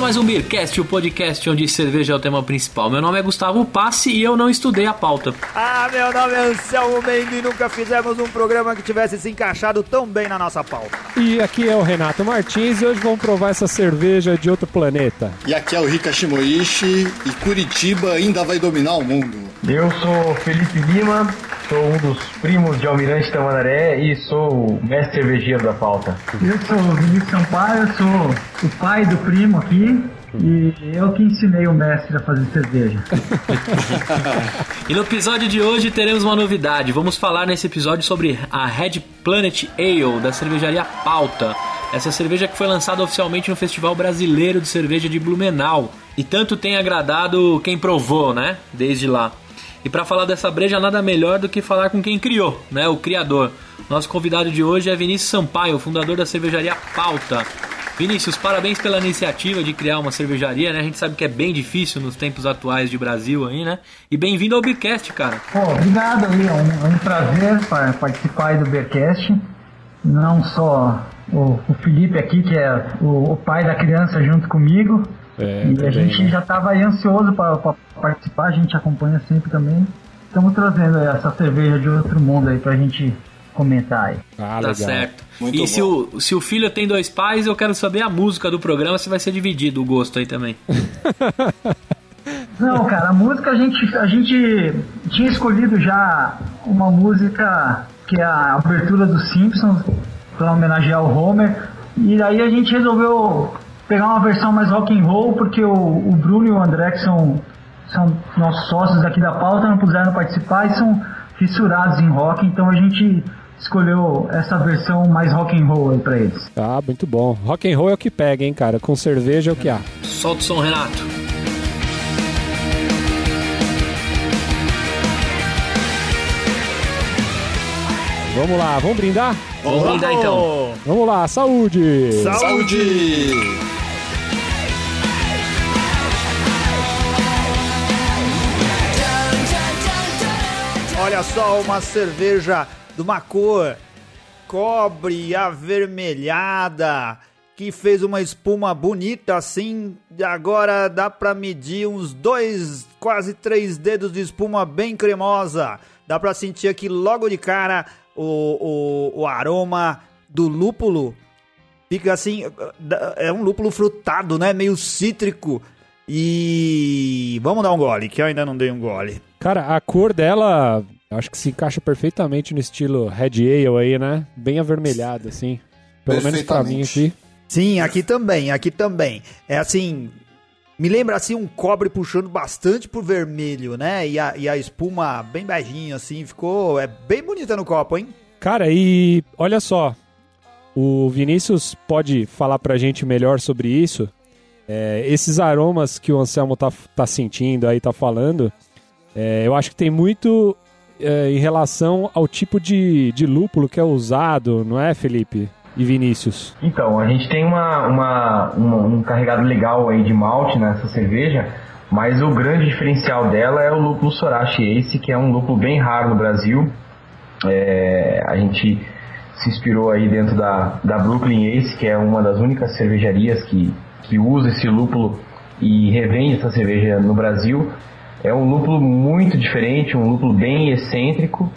Mais um Beercast, o podcast onde cerveja é o tema principal. Meu nome é Gustavo Passe e eu não estudei a pauta. Ah, meu nome é Anselmo Mendes e nunca fizemos um programa que tivesse se encaixado tão bem na nossa pauta. E aqui é o Renato Martins e hoje vamos provar essa cerveja de outro planeta. E aqui é o Rika Shimoishi e Curitiba ainda vai dominar o mundo. Eu sou Felipe Lima, sou um dos primos de Almirante Tamandaré e sou o mestre cervejeiro da pauta. Eu sou o Vinícius Sampaio, sou o pai do primo aqui e eu que ensinei o mestre a fazer cerveja. e no episódio de hoje teremos uma novidade. Vamos falar nesse episódio sobre a Red Planet Ale da cervejaria Pauta. Essa cerveja que foi lançada oficialmente no Festival Brasileiro de Cerveja de Blumenau. E tanto tem agradado quem provou, né? Desde lá. E para falar dessa breja, nada melhor do que falar com quem criou, né? O criador. Nosso convidado de hoje é Vinícius Sampaio, fundador da cervejaria Pauta. Vinícius, parabéns pela iniciativa de criar uma cervejaria, né? A gente sabe que é bem difícil nos tempos atuais de Brasil aí, né? E bem-vindo ao Beercast, cara. Pô, obrigado é um, um prazer participar do Beercast. Não só o, o, Felipe aqui, que é o, o pai da criança junto comigo, é, e a gente né? já estava ansioso para participar, a gente acompanha sempre também. Estamos trazendo essa cerveja de outro mundo aí para a gente comentar aí. Ah, tá certo. Muito e se o, se o filho tem dois pais, eu quero saber a música do programa, se vai ser dividido o gosto aí também. Não, cara, a música a gente, a gente tinha escolhido já uma música que é a abertura dos Simpsons, para homenagear o Homer. E aí a gente resolveu pegar uma versão mais rock and roll, porque o, o Bruno e o André, que são, são nossos sócios aqui da pauta, não puderam participar e são fissurados em rock, então a gente escolheu essa versão mais rock and roll aí pra eles. Ah, muito bom. Rock and roll é o que pega, hein, cara? Com cerveja é o que há. Solta o som, Renato. Vamos lá, vamos brindar? Vamos brindar então. Vamos lá, saúde! Saúde! Olha só, uma cerveja de uma cor cobre avermelhada que fez uma espuma bonita assim. Agora dá para medir uns dois, quase três dedos de espuma bem cremosa. Dá para sentir aqui logo de cara o, o, o aroma do lúpulo. Fica assim, é um lúpulo frutado, né? Meio cítrico. E vamos dar um gole, que eu ainda não dei um gole. Cara, a cor dela Acho que se encaixa perfeitamente no estilo Red Ale aí, né? Bem avermelhado, assim. Pelo menos pra mim aqui. Sim, aqui também, aqui também. É assim, me lembra assim um cobre puxando bastante pro vermelho, né? E a, e a espuma bem beijinha, assim, ficou. É bem bonita no copo, hein? Cara, e olha só. O Vinícius pode falar pra gente melhor sobre isso. É, esses aromas que o Anselmo tá, tá sentindo aí, tá falando. É, eu acho que tem muito é, em relação ao tipo de, de lúpulo que é usado, não é, Felipe? E Vinícius? Então, a gente tem uma, uma, uma, um carregado legal aí de malte nessa cerveja, mas o grande diferencial dela é o lúpulo Sorachi Ace, que é um lúpulo bem raro no Brasil. É, a gente se inspirou aí dentro da, da Brooklyn Ace, que é uma das únicas cervejarias que, que usa esse lúpulo e revende essa cerveja no Brasil. É um lúpulo muito diferente, um lúpulo bem excêntrico.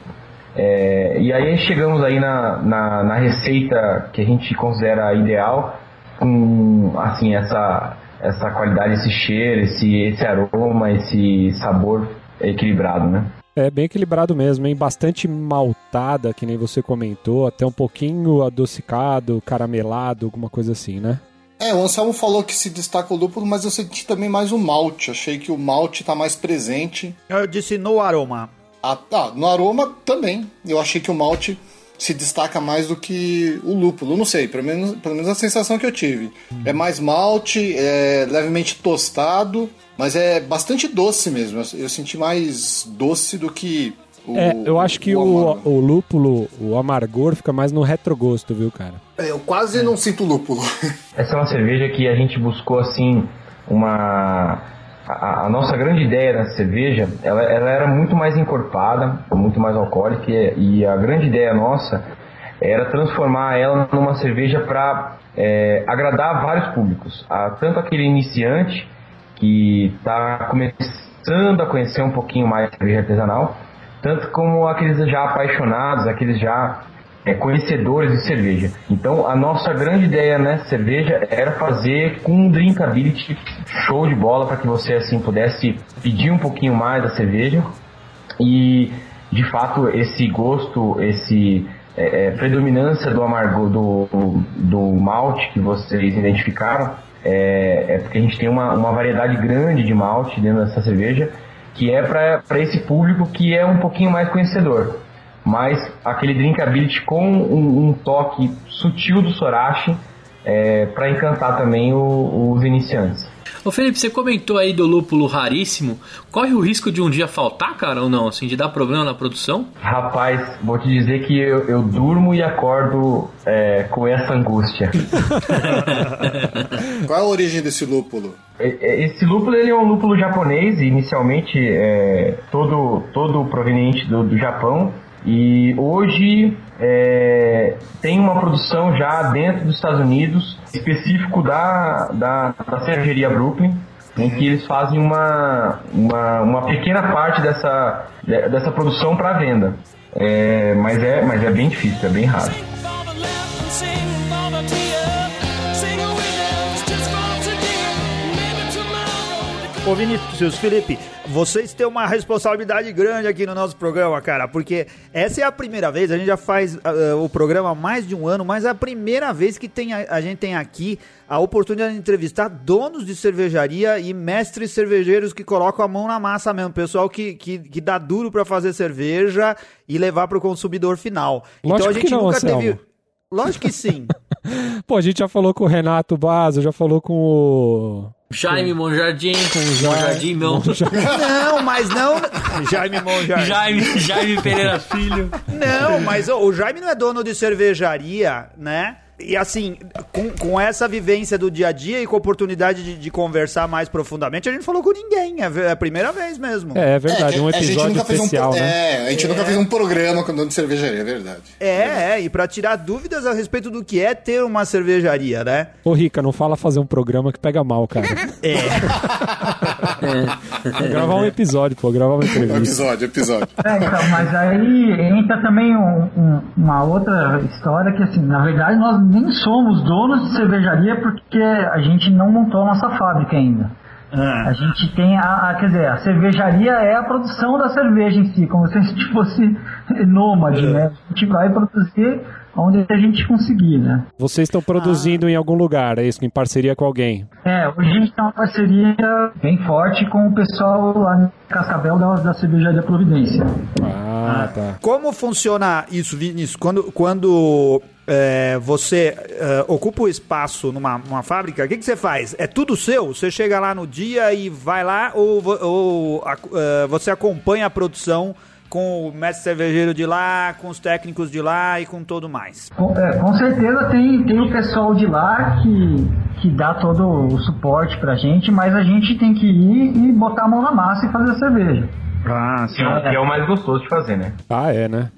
É, e aí chegamos aí na, na, na, receita que a gente considera ideal, com assim, essa, essa qualidade, esse cheiro, esse, esse aroma, esse sabor equilibrado, né? É bem equilibrado mesmo, hein? Bastante maltada, que nem você comentou, até um pouquinho adocicado, caramelado, alguma coisa assim, né? É, o Anselmo falou que se destaca o lúpulo, mas eu senti também mais o malte. Achei que o malte tá mais presente. Eu disse no aroma. Ah, tá. No aroma também. Eu achei que o malte se destaca mais do que o lúpulo. Não sei, pelo menos, pelo menos a sensação que eu tive. Hum. É mais malte, é levemente tostado, mas é bastante doce mesmo. Eu senti mais doce do que o, é, eu acho que o, o, o, lúpulo, o amargor, fica mais no retrogosto, viu, cara? É, eu quase é. não sinto lúpulo. Essa é uma cerveja que a gente buscou, assim, uma... A, a nossa grande ideia nessa cerveja, ela, ela, era muito mais encorpada, muito mais alcoólica, e, e a grande ideia nossa era transformar ela numa cerveja para é, agradar vários públicos, a, tanto aquele iniciante que está começando a conhecer um pouquinho mais a cerveja artesanal, tanto como aqueles já apaixonados, aqueles já é, conhecedores de cerveja. Então, a nossa grande ideia nessa cerveja era fazer com um drinkability show de bola para que você assim pudesse pedir um pouquinho mais da cerveja e, de fato, esse gosto, esse é, é, predominância do amargo do, do malte que vocês identificaram é, é, porque a gente tem uma, uma variedade grande de malte dentro dessa cerveja que é para esse público que é um pouquinho mais conhecedor mas aquele drinkability com um, um toque sutil do Sorachi é, para encantar também o, os iniciantes. Ô Felipe, você comentou aí do lúpulo raríssimo. Corre o risco de um dia faltar, cara, ou não? Assim, de dar problema na produção? Rapaz, vou te dizer que eu, eu durmo e acordo é, com essa angústia. Qual é a origem desse lúpulo? Esse lúpulo ele é um lúpulo japonês, inicialmente é, todo, todo proveniente do, do Japão. E hoje é, tem uma produção já dentro dos Estados Unidos, específico da, da, da cervejaria Brooklyn, em que eles fazem uma, uma, uma pequena parte dessa, dessa produção para venda. É, mas, é, mas é bem difícil, é bem raro. Ô Vinícius, Felipe, vocês têm uma responsabilidade grande aqui no nosso programa, cara, porque essa é a primeira vez, a gente já faz uh, o programa há mais de um ano, mas é a primeira vez que tem a, a, gente tem aqui a oportunidade de entrevistar donos de cervejaria e mestres cervejeiros que colocam a mão na massa mesmo, pessoal que, que, que dá duro para fazer cerveja e levar para o consumidor final. Lógico então a gente não, nunca Anselmo. teve. Lógico que sim. Pô, a gente já falou com o Renato Basso, já falou com o Jaime Monjardim. Com Monjardim, não. Não, mas não. Jaime Monjardim. Jaime, Jaime Pereira Filho. Não, mas o Jaime não é dono de cervejaria, né? E assim, com, com essa vivência do dia a dia e com a oportunidade de, de conversar mais profundamente, a gente falou com ninguém. É, é a primeira vez mesmo. É, é verdade, é, um episódio especial, um, né? É, a gente nunca fez um programa com dono de cervejaria, é verdade. É, é, e pra tirar dúvidas a respeito do que é ter uma cervejaria, né? Ô, Rica, não fala fazer um programa que pega mal, cara. É. é. Gravar um episódio, pô, gravar uma entrevista. Episódio, episódio. É, então, mas aí entra também um, um, uma outra história que, assim, na verdade, nós nem somos donos de cervejaria porque a gente não montou a nossa fábrica ainda. Ah. A gente tem a, a, quer dizer, a cervejaria é a produção da cerveja em si, como se a gente fosse nômade, é. né? A gente vai produzir onde a gente conseguir, né? Vocês estão produzindo ah. em algum lugar, é isso? Em parceria com alguém? É, hoje a gente tem uma parceria bem forte com o pessoal lá em Cascavel da, da Cervejaria Providência. Ah, tá. Como funciona isso, Vinícius? Quando, quando é, você é, ocupa o espaço numa, numa fábrica, o que, que você faz? É tudo seu? Você chega lá no dia e vai lá ou, ou é, você acompanha a produção com o mestre cervejeiro de lá, com os técnicos de lá e com todo mais? Com, é, com certeza tem, tem o pessoal de lá que, que dá todo o suporte pra gente, mas a gente tem que ir e botar a mão na massa e fazer a cerveja. Ah, sim. É, que é o mais gostoso de fazer, né? Ah, é, né?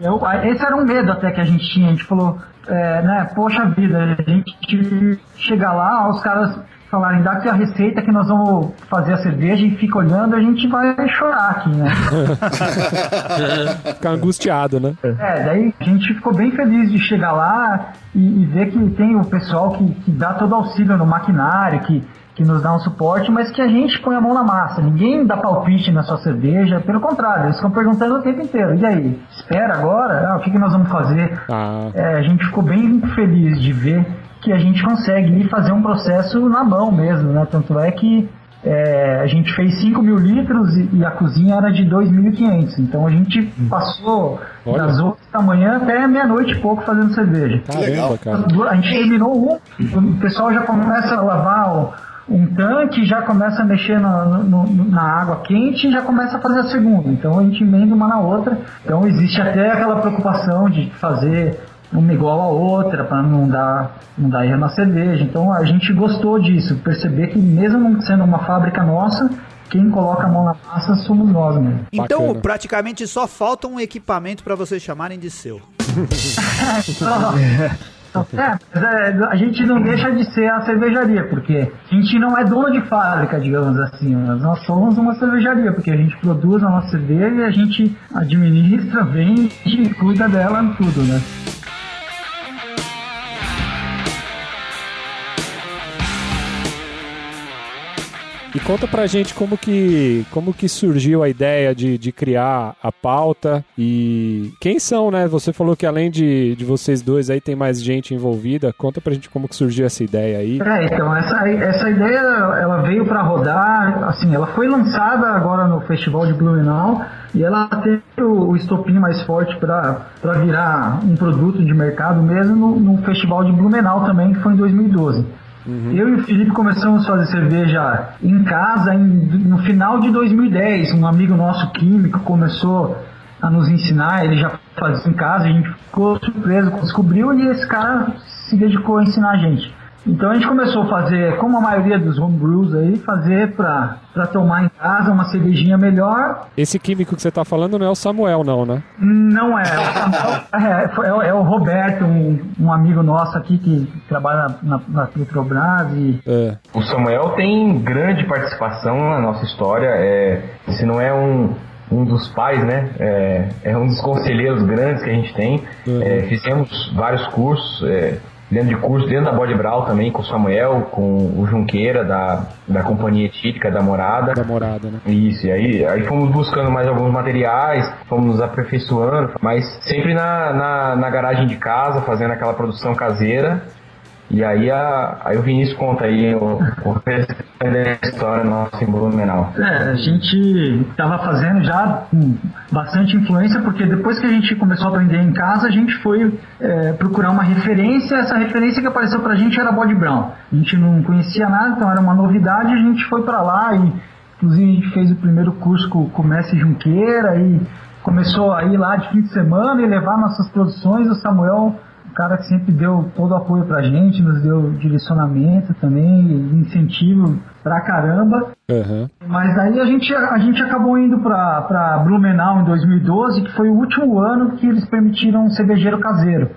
Eu, esse era um medo até que a gente tinha. A gente falou, é, né, poxa vida, a gente chega lá, os caras falarem, dá aqui a receita que nós vamos fazer a cerveja e fica olhando, a gente vai chorar aqui, né? Ficar angustiado, né? É, daí a gente ficou bem feliz de chegar lá e, e ver que tem o pessoal que, que dá todo auxílio no maquinário, que que nos dá um suporte, mas que a gente põe a mão na massa. Ninguém dá palpite na sua cerveja, pelo contrário, eles ficam perguntando o tempo inteiro. E aí, espera agora? Ah, o que, que nós vamos fazer? Ah. É, a gente ficou bem feliz de ver que a gente consegue fazer um processo na mão mesmo, né? Tanto é que é, a gente fez 5 mil litros e, e, a cozinha era de 2.500. Então a gente passou Olha. das 8 da manhã até meia-noite e pouco fazendo cerveja. Caramba, cara. A gente terminou um, o pessoal já começa a lavar o um tanque, já começa a mexer no, no, na água quente e já começa a fazer a segunda. Então a gente emenda uma na outra. Então existe até aquela preocupação de fazer uma igual a outra para não dar não dar erro na cerveja. Então a gente gostou disso, perceber que mesmo não sendo uma fábrica nossa, quem coloca a mão na massa somos nós mesmo. Então Bacana. praticamente só falta um equipamento para vocês chamarem de seu. É, mas é, a gente não deixa de ser a cervejaria, porque a gente não é dono de fábrica, digamos assim. Nós somos uma cervejaria, porque a gente produz a nossa cerveja e a gente administra, vende e cuida dela tudo, né? Conta pra gente como que, como que surgiu a ideia de, de criar a pauta e quem são, né? Você falou que além de, de vocês dois aí tem mais gente envolvida. Conta pra gente como que surgiu essa ideia aí. É, então, essa, essa ideia ela veio para rodar, assim, ela foi lançada agora no Festival de Blumenau e ela teve o, o estopim mais forte para virar um produto de mercado mesmo no, no Festival de Blumenau também, que foi em 2012. Uhum. Eu e o Felipe começamos a fazer cerveja em casa em, no final de 2010. Um amigo nosso químico começou a nos ensinar, ele já fazia em casa, a gente ficou surpreso, descobriu e esse cara se dedicou a ensinar a gente. Então a gente começou a fazer, como a maioria dos homebrews aí, fazer pra, pra tomar em casa uma cervejinha melhor. Esse químico que você tá falando não é o Samuel, não, né? Não é. é, é, é, o Roberto, um, um, amigo nosso aqui que trabalha na, na Petrobras. E... É. O Samuel tem grande participação na nossa história. É, se não é um, um dos pais, né? É, é, um dos conselheiros grandes que a gente tem. Uhum. É, fizemos vários cursos. É, dentro de curso, dentro da Bode Brau também, com o Samuel, com o Junqueira, da, da Companhia Etílica, da Morada. Da Morada, né? Isso, e aí, aí fomos buscando mais alguns materiais, fomos nos aperfeiçoando, mas sempre na, na, na garagem de casa, fazendo aquela produção caseira. E aí, a, aí o Vinícius conta aí o, o da história nossa em Blumenau. É, a gente estava fazendo já bastante influência, porque depois que a gente começou a aprender em casa, a gente foi é, procurar uma referência. Essa referência que apareceu pra gente era Body Brown. A gente não conhecia nada, então era uma novidade, a gente foi para lá e inclusive a gente fez o primeiro curso com, com o Messi Junqueira e começou a ir lá de fim de semana e levar nossas produções. O Samuel o cara que sempre deu todo o apoio pra gente, nos deu direcionamento também, incentivo pra caramba. Uhum. Mas aí a gente, a gente acabou indo pra, pra Blumenau em 2012, que foi o último ano que eles permitiram um cervejeiro caseiro.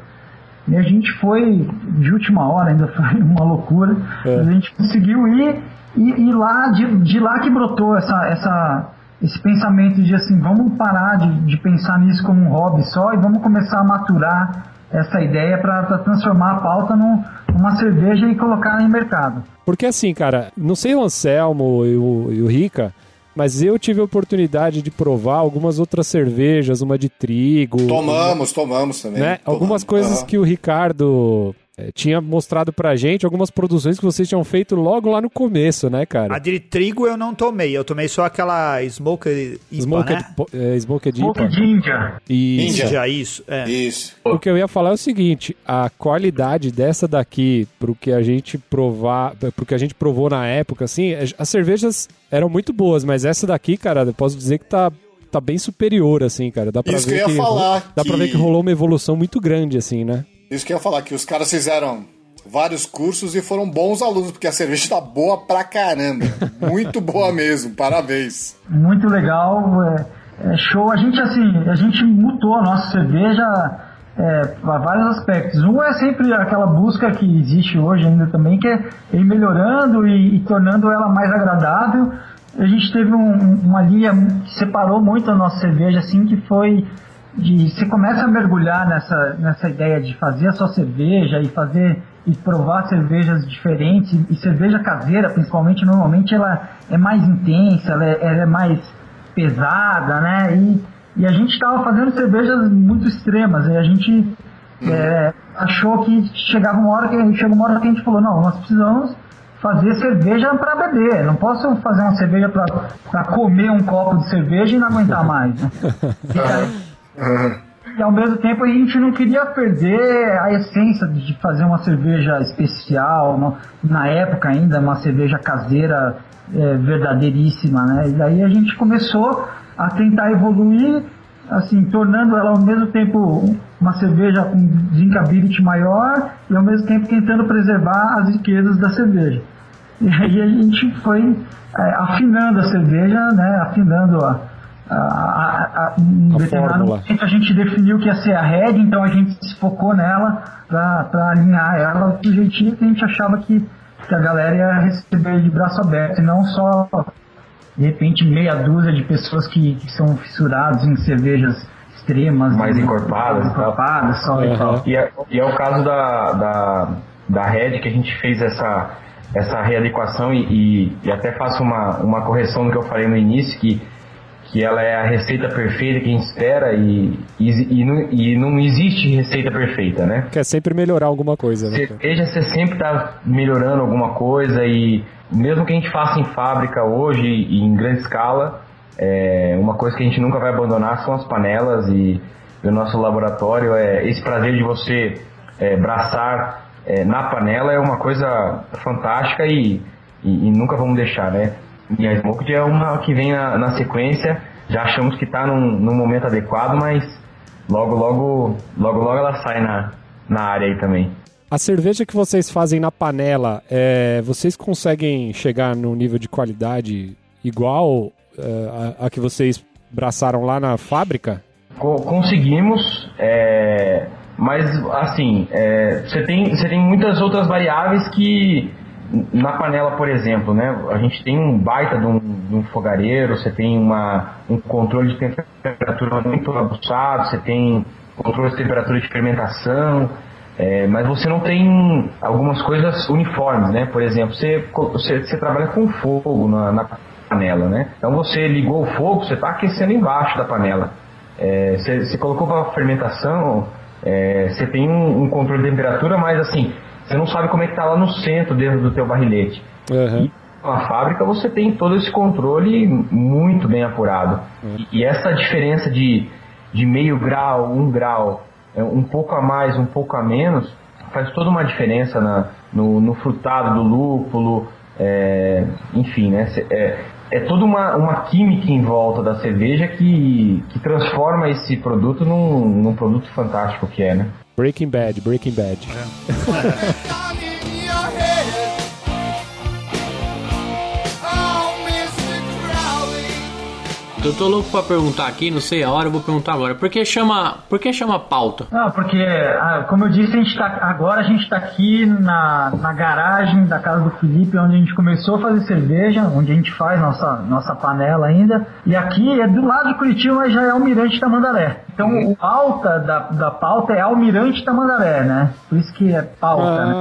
E a gente foi de última hora, ainda foi uma loucura. É. a gente conseguiu ir e, e lá, de, de lá que brotou essa, essa, esse pensamento de assim, vamos parar de, de pensar nisso como um hobby só e vamos começar a maturar essa ideia para transformar a pauta num, numa cerveja e colocar em mercado. Porque assim, cara, não sei o Anselmo e o, e o Rica, mas eu tive a oportunidade de provar algumas outras cervejas, uma de trigo. Tomamos, tomamos também. Né? Tomamos. Algumas coisas uhum. que o Ricardo é, tinha mostrado pra gente algumas produções que vocês tinham feito logo lá no começo, né, cara? A de trigo eu não tomei, eu tomei só aquela Smoked IPA, Smoked, né? É, Smoked IPA. India. Isso. Índia, isso. É. Isso. O que eu ia falar é o seguinte, a qualidade dessa daqui pro que a gente provar, pro que a gente provou na época, assim, as cervejas eram muito boas, mas essa daqui, cara, eu posso dizer que tá tá bem superior, assim, cara. Dá pra Isso ver que, que falar dá que... pra ver que rolou uma evolução muito grande, assim, né? Isso que eu ia falar, que os caras fizeram vários cursos e foram bons alunos, porque a cerveja tá boa pra caramba. Muito boa mesmo, parabéns. Muito legal, é, é show. A gente, assim, a gente mutou a nossa cerveja é, para vários aspectos. Um é sempre aquela busca que existe hoje ainda também, que é ir melhorando e, e tornando ela mais agradável. A gente teve um, uma linha que separou muito a nossa cerveja, assim, que foi de você começa a mergulhar nessa, nessa ideia de fazer a sua cerveja e fazer e provar cervejas diferentes e cerveja caseira principalmente normalmente ela é mais intensa ela é, ela é mais pesada né e, e a gente estava fazendo cervejas muito extremas e a gente é, achou que chegava uma hora que chegou uma hora que a gente falou não nós precisamos fazer cerveja para beber não posso fazer uma cerveja para comer um copo de cerveja e não aguentar mais né? aí, e ao mesmo tempo a gente não queria perder a essência de fazer uma cerveja especial, uma, na época ainda, uma cerveja caseira é, verdadeiríssima, né? E daí a gente começou a tentar evoluir, assim, tornando ela ao mesmo tempo uma cerveja com drinkability maior e ao mesmo tempo tentando preservar as riquezas da cerveja. E aí a gente foi é, afinando a cerveja, né? Afinando a a, a, a, um A determinado fórmula. momento a gente definiu que ia ser a Red, então a gente se focou nela para alinhar ela do jeitinho que a gente achava que, que a galera ia receber de braço aberto, e não só de repente meia dúzia de pessoas que, que são fissurados em cervejas extremas, Mais né, encorpadas e tal. encorpadas só e tal. E é, e é o caso da, da, da Red que a gente fez essa, essa readequação e, e, e até faço uma, uma correção do que eu falei no início, que, que ela é a receita perfeita que a gente espera e, e, e, não, e não existe receita perfeita, né? Quer sempre melhorar alguma coisa, né? Cerveja você sempre está melhorando alguma coisa e mesmo que a gente faça em fábrica hoje e em grande escala, é, uma coisa que a gente nunca vai abandonar são as panelas e, e o nosso laboratório é esse prazer de você é, braçar é, na panela é uma coisa fantástica e, e, e nunca vamos deixar, né? E a Smoked é uma que vem na, na sequência, já achamos que está num, num momento adequado, mas logo, logo, logo, logo ela sai na, na área aí também. A cerveja que vocês fazem na panela, é, vocês conseguem chegar no nível de qualidade igual é, a, a que vocês braçaram lá na fábrica? Co- conseguimos, é, mas assim, é, você tem, você tem muitas outras variáveis que na panela, por exemplo, né? A gente tem um baita de um, de um fogareiro, você tem uma, um controle de temperatura muito aguçado, você tem controle de temperatura de fermentação, é, mas você não tem algumas coisas uniformes, né? Por exemplo, você, você, você trabalha com fogo na, na panela, né? Então você ligou o fogo, você está aquecendo embaixo da panela. É, você, você colocou para fermentação, é, você tem um, um controle de temperatura, mas assim, você não sabe como é que está lá no centro dentro do teu barrilete. Aham. Na fábrica você tem todo esse controle muito bem apurado. E, e essa diferença de, de meio grau, um grau, é, um pouco a mais, um pouco a menos, faz toda uma diferença na, no, no frutado do lúpulo, é, enfim, né? É, é toda uma, uma química em volta da cerveja que, que transforma esse produto num, num produto fantástico que é, né? Breaking Bad, Breaking Bad. Eu tô louco pra perguntar aqui, não sei a hora, eu vou perguntar agora. Por que chama, por que chama pauta? Não, porque, ah, como eu disse, a gente tá, agora a gente está aqui na, na garagem da casa do Felipe, onde a gente começou a fazer cerveja, onde a gente faz nossa, nossa panela ainda. E aqui é do lado de Curitiba, mas já é Almirante Tamandaré. Então o alta da, da pauta é Almirante Tamandaré, né? Por isso que é pauta, né?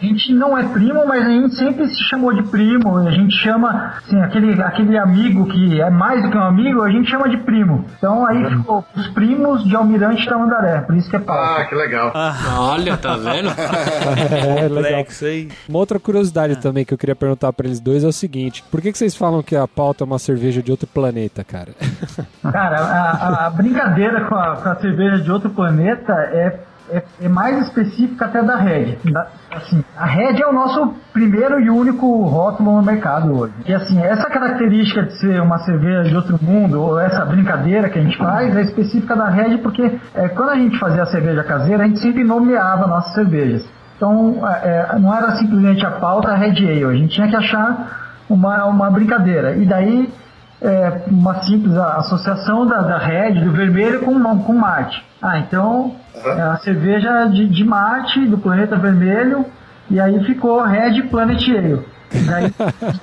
Ah, A gente não é primo, mas a gente sempre se chamou de primo. A gente chama, assim, aquele, aquele amigo que é mais do que um amigo, a gente chama de primo. Então aí ficou os primos de Almirante Tamandaré, por isso que é pauta. Ah, que legal. Olha, tá vendo? é legal. Complexo aí. Uma outra curiosidade também que eu queria perguntar pra eles dois é o seguinte: por que, que vocês falam que a pauta é uma cerveja de outro planeta, cara? Cara, a, a- a brincadeira com a, com a cerveja de outro planeta é, é, é mais específica até da Red. Da- assim, a Red é o nosso primeiro e único rótulo no mercado hoje. E assim, essa característica de ser uma cerveja de outro mundo, ou essa brincadeira que a gente faz, é específica da Red porque é, quando a gente fazia a cerveja caseira, a gente sempre nomeava nossas cervejas. Então, é, não era simplesmente a pauta Red Ale, a gente tinha que achar uma, uma brincadeira. E daí é, uma simples associação da, da Red, do vermelho com, com Marte. Ah, então é a cerveja de, de Marte, do planeta vermelho, e aí ficou Red Planet Ale. Daí,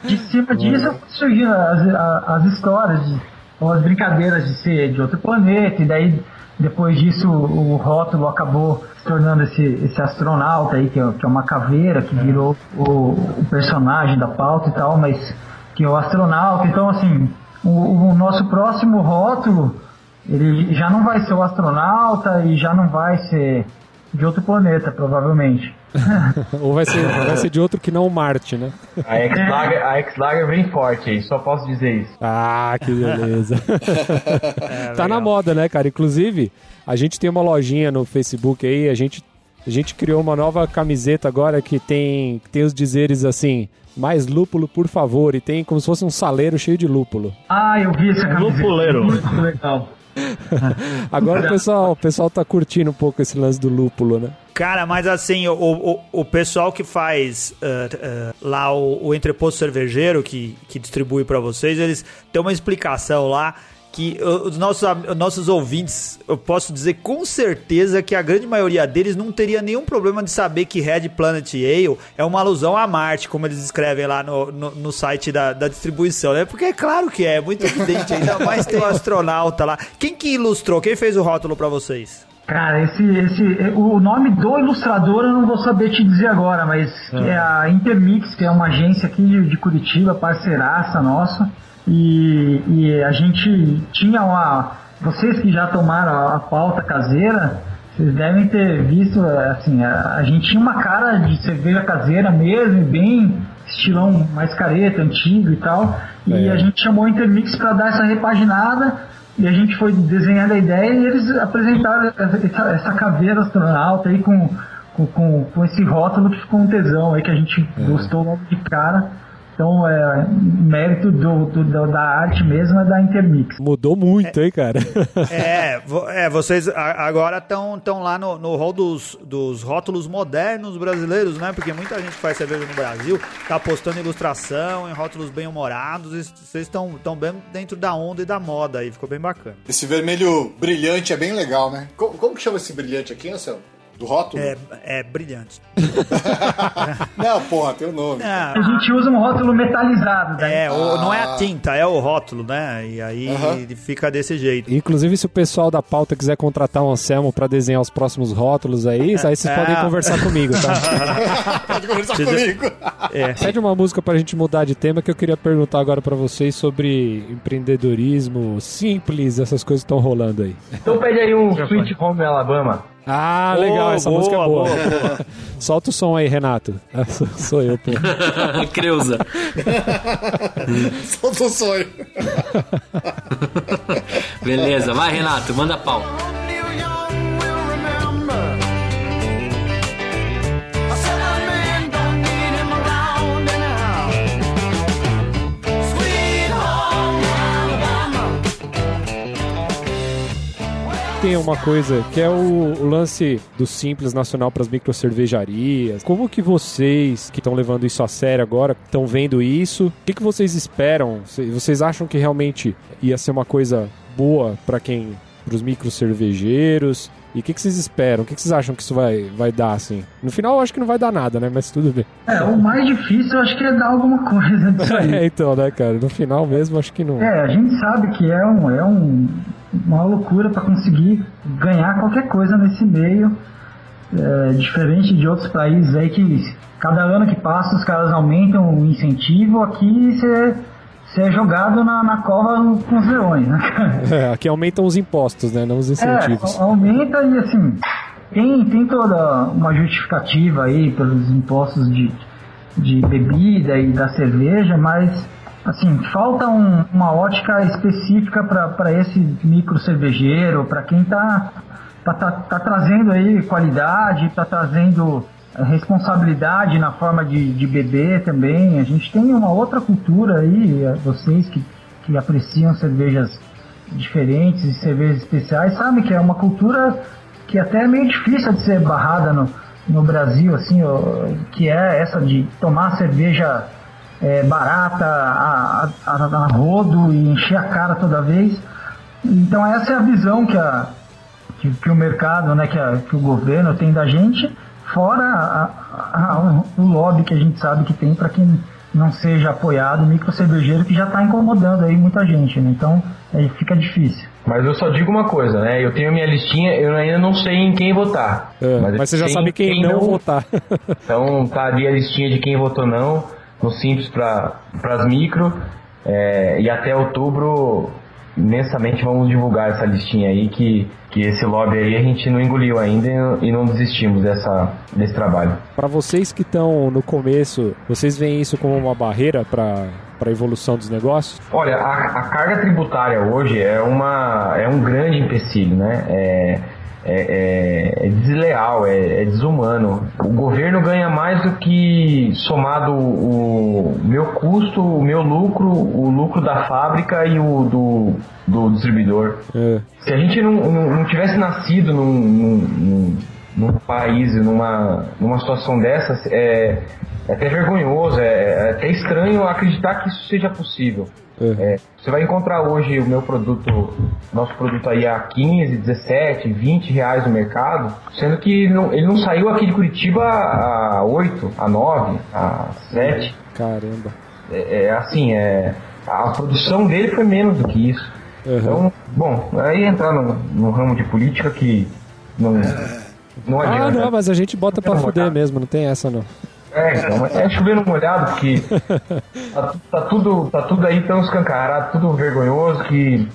de cima disso surgiram as, as histórias, de, ou as brincadeiras de ser de outro planeta, e daí depois disso o, o rótulo acabou se tornando esse, esse astronauta aí, que é, que é uma caveira, que virou o, o personagem da pauta e tal, mas que é o astronauta. Então, assim, o, o nosso próximo rótulo, ele já não vai ser o astronauta e já não vai ser de outro planeta, provavelmente. Ou vai ser, vai ser de outro que não o Marte, né? A X-Lager, a X-Lager vem forte aí, só posso dizer isso. Ah, que beleza. tá na moda, né, cara? Inclusive, a gente tem uma lojinha no Facebook aí, a gente, a gente criou uma nova camiseta agora que tem, tem os dizeres assim, mais lúpulo, por favor, e tem como se fosse um saleiro cheio de lúpulo. Ah, eu vi essa camiseta. Lupuleiro. Muito legal. Agora o pessoal, o pessoal tá curtindo um pouco esse lance do lúpulo, né? Cara, mas assim, o, o, o pessoal que faz uh, uh, lá o, o entreposto cervejeiro, que, que distribui para vocês, eles têm uma explicação lá que os nossos, os nossos ouvintes, eu posso dizer com certeza que a grande maioria deles não teria nenhum problema de saber que Red Planet Ale é uma alusão a Marte, como eles escrevem lá no, no, no site da, da, distribuição, né? Porque é claro que é, é muito evidente, ainda mais tem um astronauta lá. Quem que ilustrou? Quem fez o rótulo para vocês? Cara, esse, esse, o nome do ilustrador eu não vou saber te dizer agora, mas é a Intermix, que é uma agência aqui de, de Curitiba, parceiraça nossa. E, e a gente tinha uma. Vocês que já tomaram a, a pauta caseira, vocês devem ter visto, assim, a, a, gente tinha uma cara de cerveja caseira mesmo, bem estilão mais careta, antigo e tal. E é. a gente chamou o Intermix para dar essa repaginada. E a gente foi desenhando a ideia e eles apresentaram essa, essa caveira astronauta aí com, com, com, esse rótulo que ficou um tesão aí que a gente é. gostou logo de cara. Então, é, mérito do, do, da arte mesmo é da Intermix. Mudou muito, é, hein, cara? É, é vocês agora estão lá no, no rol dos, dos rótulos modernos brasileiros, né? Porque muita gente faz cerveja no Brasil, tá postando ilustração em rótulos bem humorados, vocês estão bem dentro da onda e da moda aí, ficou bem bacana. Esse vermelho brilhante é bem legal, né? Como, como que chama esse brilhante aqui, Anselmo? Do rótulo? É, é brilhante. não, porra, tem o nome. É, a gente usa um rótulo metalizado. Né? É, o, não é a tinta, é o rótulo, né? E aí uhum. fica desse jeito. Inclusive, se o pessoal da pauta quiser contratar um Anselmo para desenhar os próximos rótulos aí, aí vocês é. podem conversar comigo, tá? Pode conversar comigo. É. Pede uma música pra gente mudar de tema que eu queria perguntar agora para vocês sobre empreendedorismo simples, essas coisas que estão rolando aí. Então pede aí um Sweet Home Alabama. Ah, legal, essa boa, música é boa. boa, boa. Solta o som aí, Renato. Sou eu, pô. Creuza. Solta o som aí. Beleza, vai, Renato, manda pau. Tem uma coisa que é o, o lance do Simples Nacional para as microcervejarias. Como que vocês, que estão levando isso a sério agora, estão vendo isso? O que, que vocês esperam? Vocês acham que realmente ia ser uma coisa boa para quem para os microcervejeiros? E o que, que, vocês esperam? O que, que, vocês acham que isso vai, vai dar, assim? No final, eu acho que não vai dar nada, né? Mas tudo bem. É, o mais difícil eu acho que é dar alguma coisa é, então, né, cara? No final mesmo, acho que não. É, a gente sabe que é um, é um, uma loucura para conseguir ganhar qualquer coisa nesse meio. É, diferente de outros países aí que cada ano que passa os caras aumentam o incentivo, aqui você é jogado na, na cova com os leões, né? É, aqui aumentam os impostos, né? Não os incentivos. É, aumenta e assim, tem, tem toda uma justificativa aí pelos impostos de, de bebida e da cerveja, mas assim, falta um, uma ótica específica para esse micro cervejeiro, para quem está tá, tá, tá, trazendo aí qualidade, está trazendo é, responsabilidade na forma de, de beber também. A gente tem uma outra cultura aí, é, vocês que, que apreciam cervejas diferentes e cervejas especiais, sabem que é uma cultura que até é meio difícil de ser barrada no, no Brasil, assim, que é essa de tomar cerveja é, barata a, a, a, rodo e encher a cara toda vez. Então essa é a visão que, a, que, que o mercado, né, que, a, que o governo tem da gente, fora a, o lobby que a gente sabe que tem para quem não seja apoiado, micro cervejeiro que já está incomodando aí muita gente, né? Então aí fica difícil. Mas eu só digo uma coisa, né? Eu tenho minha listinha, eu ainda não sei em quem votar. É, mas, mas, você já sabe quem, quem não, não votar. então tá ali a listinha de quem votou não no Simples para as micro. É, e até outubro, imensamente, vamos divulgar essa listinha aí, que, que esse lobby aí a gente não engoliu ainda e não desistimos dessa, desse trabalho. Para vocês que estão no começo, vocês veem isso como uma barreira para para a evolução dos negócios? Olha, a, a, carga tributária hoje é, uma, é um grande empecilho, né? É, é, é, é desleal, é, é, desumano. O governo ganha mais do que somado o meu custo, o meu lucro, o lucro da fábrica e o do, do distribuidor. É. Se a gente não, não, não tivesse nascido num, num, num país numa, numa situação dessas é, é até vergonhoso, é, é até estranho acreditar que isso seja possível. É, você vai encontrar hoje o meu produto, nosso produto aí a 15, 17, 20 reais no mercado, sendo que não, ele não saiu aqui de Curitiba a 8, a 9, a 7. Caramba. É, é assim, é, a produção dele foi menos do que isso. Uhum. Então, bom, aí entrar no, no ramo de política que não, não adianta. Ah, não, mas a gente bota pra fuder mesmo, não tem essa não. É, então, é chover no molhado, porque tá, tá, tudo, tá tudo aí tão escancarado, tudo vergonhoso que,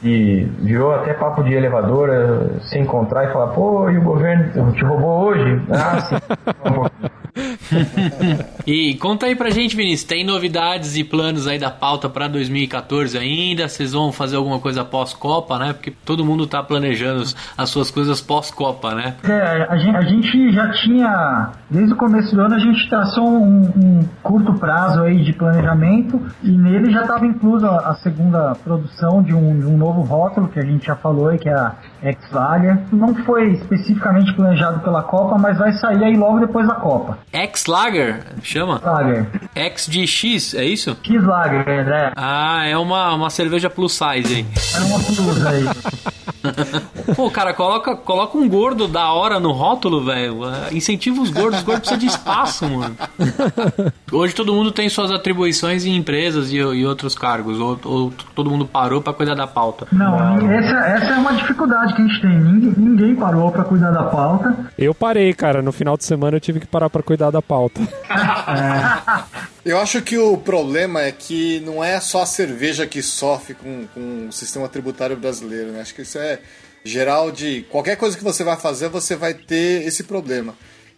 que virou até papo de elevador eh, se encontrar e falar, pô, e o governo te roubou hoje? Ah, sim. e conta aí pra gente, Vinícius, tem novidades e planos aí da pauta pra 2014 ainda? Vocês vão fazer alguma coisa pós-Copa, né? Porque todo mundo tá planejando as suas coisas pós-Copa, né? É, a gente, a gente, já tinha, desde o começo do ano, a gente traçou um, um curto prazo aí de planejamento e nele já estava inclusa a segunda produção de um, de um novo rótulo que a gente já falou aí, que é a X-Lager. Não foi especificamente planejado pela Copa, mas vai sair aí logo depois da Copa. X-Lager? Chama? Lager. X de X, é isso? X-Lager, é. Ah, é uma, uma cerveja plus size aí. É uma plus aí. Pô, cara, coloca, coloca um gordo da hora no rótulo, velho. Incentiva os gordos, os gordos precisam de espaço, mano. Hoje todo mundo tem suas atribuições em empresas e, e outros cargos, ou, ou, todo mundo parou para cuidar da pauta. Não, essa, essa é uma dificuldade que a gente tem. Ninguém, ninguém parou para cuidar da pauta. Eu parei, cara. No final de semana eu tive que parar para cuidar da pauta. é. Eu acho que o problema é que não é só a cerveja que sofre com, com o sistema tributário brasileiro, né? Acho que isso é geral de qualquer coisa que você vai fazer, você vai ter esse problema.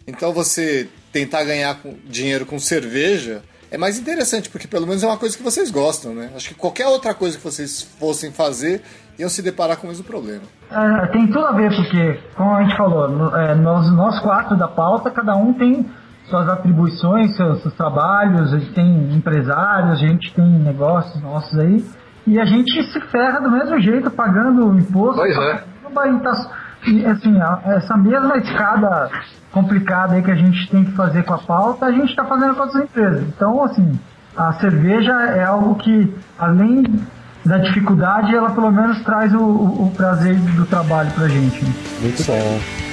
Então você tentar ganhar dinheiro com cerveja é mais interessante, porque pelo menos é uma coisa que vocês gostam, né? Acho que qualquer outra coisa que vocês fossem fazer iam se deparar com o mesmo problema. É, tem tudo a ver, porque, como a gente falou, é, nós, nós quatro da pauta, cada um tem suas atribuições, seus, seus trabalhos, a gente tem empresários, a gente tem negócios nossos aí, e a gente se ferra do mesmo jeito, pagando imposto. Pois é. E, tá, e assim, essa mesma escada complicada aí que a gente tem que fazer com a pauta, a gente está fazendo com outras empresas. Então, assim, a cerveja é algo que, além da dificuldade, ela pelo menos traz o, o, o prazer do trabalho pra gente. Muito bom.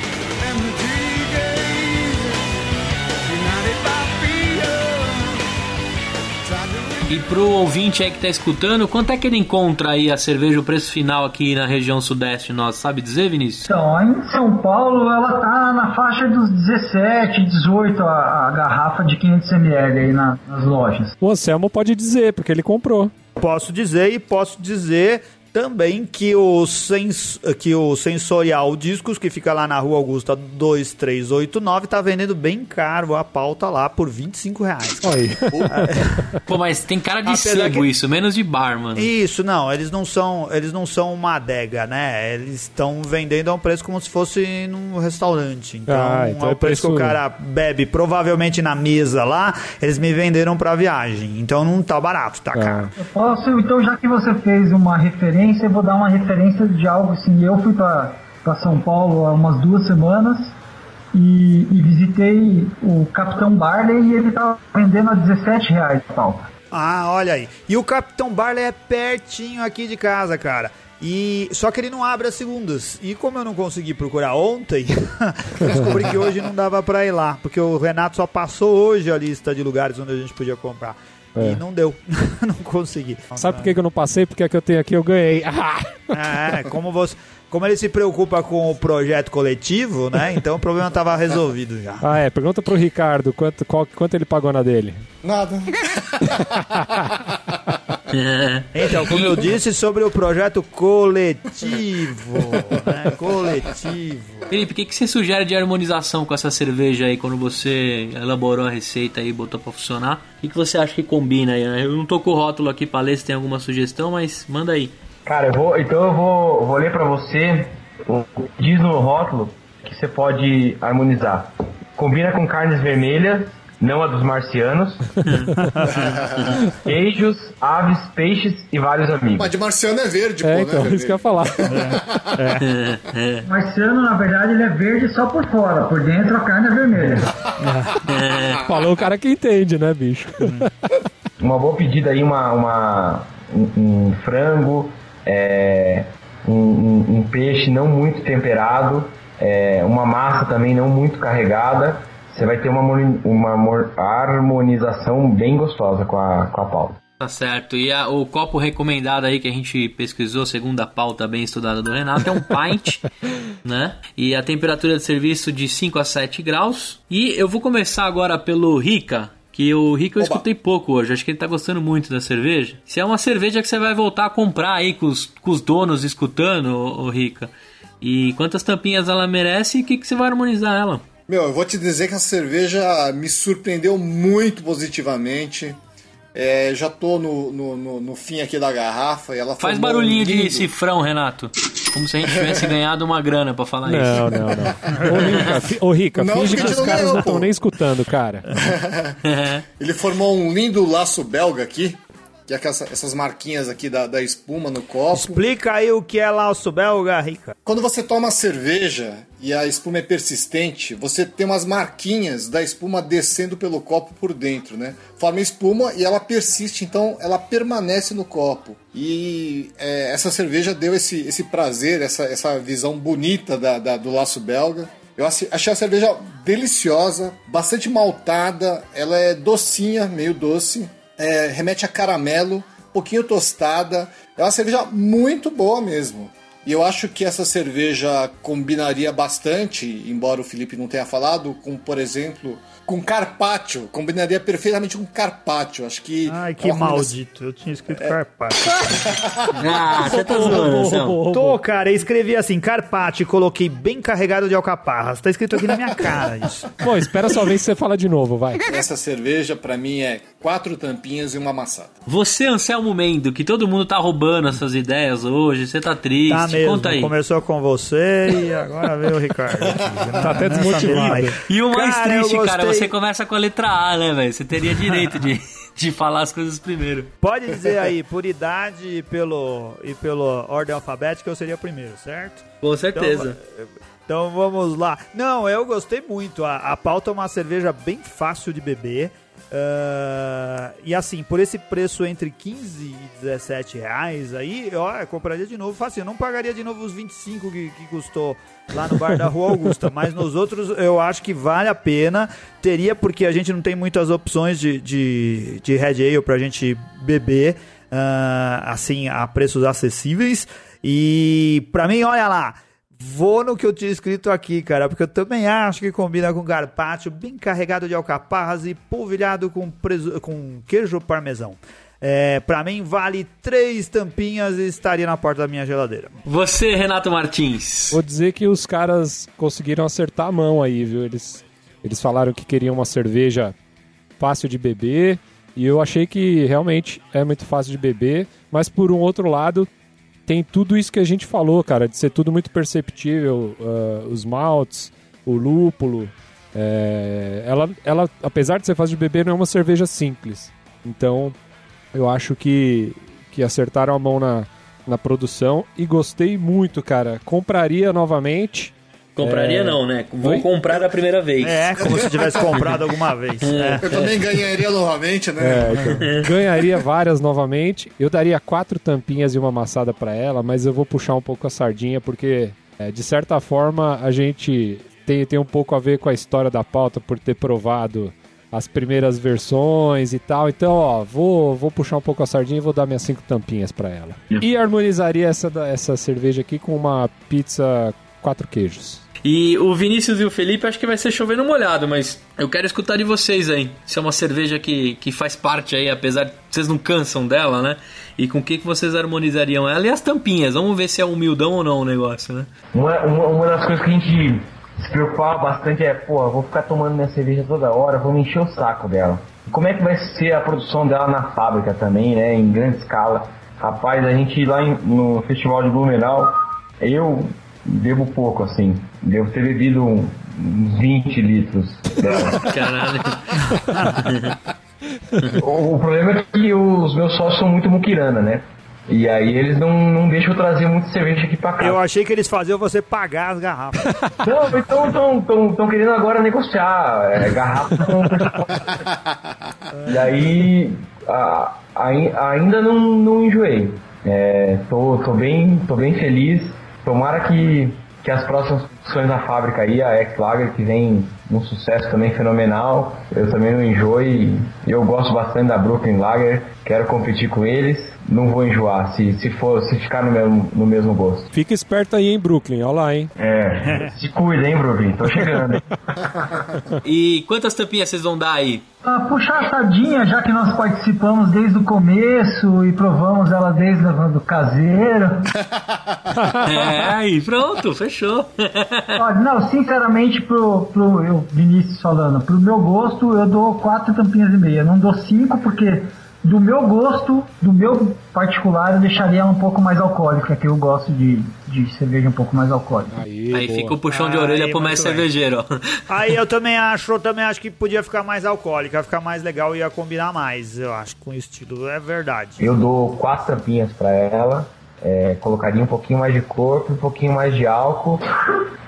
E pro ouvinte aí que tá escutando, quanto é que ele encontra aí a cerveja, o preço final aqui na região sudeste nossa? Sabe dizer, Vinícius? Então, em São Paulo ela tá na faixa dos 17, 18 a, a garrafa de 500ml aí na, nas lojas. O Anselmo pode dizer, porque ele comprou. Posso dizer e posso dizer também que o, sens, que o Sensorial Discos, que fica lá na rua Augusta 2389, tá vendendo bem caro a pauta lá por 25 reais. Aí. Pô, mas tem cara de Apesar sebo que... isso, menos de bar, mano. Isso, não, eles não são, eles não são uma adega, né? Eles estão vendendo a um preço como se fosse num restaurante. Então, ah, então é o preço, preço que o cara bebe provavelmente na mesa lá, eles me venderam pra viagem. Então não tá barato, tá ah. caro. Eu posso, então já que você fez uma referência referência, eu vou dar uma referência de algo assim. Eu fui para São Paulo há umas duas semanas e, e, visitei o Capitão Barley e ele estava vendendo a 17 reais palpa. Ah, olha aí. E o Capitão Barley é pertinho aqui de casa, cara. E só que ele não abre as segundas. E como eu não consegui procurar ontem, descobri que hoje não dava para ir lá, porque o Renato só passou hoje a lista de lugares onde a gente podia comprar. É. E não deu. não consegui. Sabe por que eu não passei? Porque a que eu tenho aqui eu ganhei. é, como você. Como ele se preocupa com o projeto coletivo, né? Então o problema estava resolvido já. Ah, é. Pergunta pro Ricardo quanto, qual, quanto ele pagou na dele. Nada. então, como eu disse sobre o projeto coletivo, né? Coletivo. Felipe, o que, que você sugere de harmonização com essa cerveja aí quando você elaborou a receita e botou para funcionar? O que, que você acha que combina aí? Né? Eu não tô com o rótulo aqui para ler se tem alguma sugestão, mas manda aí. Cara, eu vou, então eu vou, vou ler para você. Diz no rótulo que você pode harmonizar. Combina com carnes vermelhas, não a dos marcianos. Queijos, aves, peixes e vários amigos. Mas de marciano é verde, É, pô, então, né? isso que eu ia falar. O marciano, na verdade, ele é verde só por fora, por dentro a carne é vermelha. Falou o cara que entende, né, bicho? Uma boa pedida aí, uma, uma, um, um frango, é, um, um- um peixe não muito temperado, é, uma massa também não muito carregada. Você vai ter uma, uma harmonização bem gostosa com a, com a pauta. Tá certo. E a- o copo recomendado aí que a gente pesquisou, segundo a pauta bem estudada do Renato, é um pint, né? E a temperatura de serviço de 5 a 7 graus. E eu vou começar agora pelo Rica, que o Rica eu Oba. escutei pouco hoje. Acho que ele tá gostando muito da cerveja. Se é uma cerveja que você vai voltar a comprar aí com os, com os donos escutando, ô, ô Rica. E quantas tampinhas ela merece e o que, que você vai harmonizar ela? Meu, eu vou te dizer que a cerveja me surpreendeu muito positivamente. É, já tô no, no, no- no fim aqui da garrafa e ela Faz um barulhinho de cifrão, Renato. Como se a gente tivesse ganhado uma grana pra falar isso. Não, não, não. Ô, Rica, fi- ô, Rica Não, finge que os não caras não estão nem escutando, cara. Ele formou um lindo laço belga aqui, que é essas marquinhas aqui da, da espuma no copo. Explica aí o que é laço belga, Rica. Quando você toma cerveja e a espuma é persistente, você tem umas marquinhas da espuma descendo pelo copo por dentro, né? Forma espuma e ela persiste, então ela permanece no copo. E é, essa cerveja deu esse, esse prazer, essa, essa visão bonita da, da- do laço belga. Eu achei a cerveja deliciosa, bastante maltada, ela é docinha, meio doce, é, remete a caramelo, um pouquinho tostada. É uma cerveja muito boa mesmo. E eu acho que essa cerveja combinaria bastante, embora o Felipe não tenha falado, com, por exemplo, com carpaccio. Combinaria perfeitamente com carpaccio. Acho que. Ai, é que maldito. Eu tinha escrito carpaccio. Ah, você tá zoando. Tô, cara, eu escrevi assim, carpaccio e coloquei bem carregado de alcaparras. Tá escrito aqui na minha cara isso. Bom, espera só ver se você fala de novo, vai. Essa cerveja, pra mim, é quatro tampinhas e uma amassada. Você, Anselmo Mendo, que todo mundo tá roubando essas ideias hoje, você tá triste, Tá mesmo, conta aí. começou com você e agora veio o Ricardo. aqui. Tá até desmotivado. E o mais Cara, triste, cara, gostei. Você começa com a letra A, né, velho? Você teria direito de, de falar as coisas primeiro. Pode dizer aí, por idade e pelo, e pelo ordem alfabética, eu seria o primeiro, certo? Com certeza. Então vamos lá. Não, eu gostei muito. A, a pauta é uma cerveja bem fácil de beber. Ah, e assim, por esse preço entre 15 e 17 reais aí, ó, eu compraria de novo fácil. Eu não pagaria de novo os 25 que, que custou lá no bar da Rua Augusta. mas nos outros eu acho que vale a pena. Teria, porque a gente não tem muitas opções de, de, de Red Ale pra gente beber. ah, assim, a preços acessíveis. E pra mim, olha lá. Vou no que eu tinha escrito aqui, cara, porque eu também acho que combina com carpaccio, bem carregado de alcaparras e polvilhado com, presu- com queijo parmesão. É, pra mim, vale três tampinhas e estaria na porta da minha geladeira. Você, Renato Martins. Vou dizer que os caras conseguiram acertar a mão aí, viu? Eles, eles falaram que queriam uma cerveja fácil de beber e eu achei que realmente é muito fácil de beber, mas por um outro lado tem tudo isso que a gente falou, cara, de ser tudo muito perceptível, ah, os maltes, o lúpulo. é, ela, ela, apesar de ser fácil de beber, não é uma cerveja simples. Então, eu acho que, que acertaram a mão na, na produção e gostei muito, cara. Compraria novamente. Compraria É. não, né? Vou Oi? comprar da primeira vez. É, como se tivesse comprado alguma vez. É. Eu também ganharia novamente, né? É, então, ganharia várias novamente. Eu daria quatro tampinhas e uma amassada pra ela, mas eu vou puxar um pouco a sardinha porque, é, de certa forma, a gente tem, tem um pouco a ver com a história da pauta por ter provado as primeiras versões e tal. Então, ó, vou, vou puxar um pouco a sardinha e vou dar minhas cinco tampinhas pra ela. E harmonizaria essa, essa cerveja aqui com uma pizza quatro queijos. E o Vinícius e o Felipe acho que vai ser chovendo molhado, mas eu quero escutar de vocês aí. Se é uma cerveja que, que faz parte aí, apesar de vocês não cansam dela, né? E com o que, que vocês harmonizariam ela e as tampinhas? Vamos ver se é humildão ou não o negócio, né? Uma, uma, uma das coisas que a gente se preocupava bastante é, pô, vou ficar tomando minha cerveja toda hora, vou me encher o saco dela. Como é que vai ser a produção dela na fábrica também, né? Em grande escala. Rapaz, a gente lá em- no Festival de Blumenau, eu bebo pouco, assim. Devo ter bebido uns 20 litros dela. Caralho. o, o problema é que os meus sócios são muito muquirana, né? E aí eles não, não deixam eu trazer muita cerveja aqui pra cá. Eu achei que eles faziam você pagar as garrafas. Não, então estão tão, tão querendo agora negociar é, garrafa com E aí a, a, ainda não, não enjoei. É, tô, tô, bem, tô bem feliz. Tomara que, que as próximas produções na fábrica aí, a X-Lager, que vem um sucesso também fenomenal. Eu também não enjoei. Eu gosto bastante da Brooklyn Lager. Quero competir com eles não vou enjoar se, se for se ficar no mesmo, no mesmo gosto. Fica esperto aí em Brooklyn, olha lá, hein? É, se cuida, hein, Brooklyn? Tô chegando. e quantas tampinhas vocês vão dar aí? Ah, puxar a sardinha, já que nós participamos desde o começo e provamos ela desde o do caseiro. é, aí pronto, fechou. Olha, não, sinceramente, pro, pro eu, Vinícius falando, pro meu gosto, eu dou quatro tampinhas e meia. Não dou cinco porque do meu gosto, do meu particular, eu deixaria ela um pouco mais alcoólica, que eu gosto de, de cerveja um pouco mais alcoólica. Aí, aí fica o puxão de orelha aí, pro mais cervejeiro. Aí eu também acho, eu também acho que podia ficar mais alcoólica, ficar mais legal e ia combinar mais, eu acho, com o estilo, é verdade. Eu dou quatro tampinhas para ela. É, colocaria um pouquinho mais de corpo, um pouquinho mais de álcool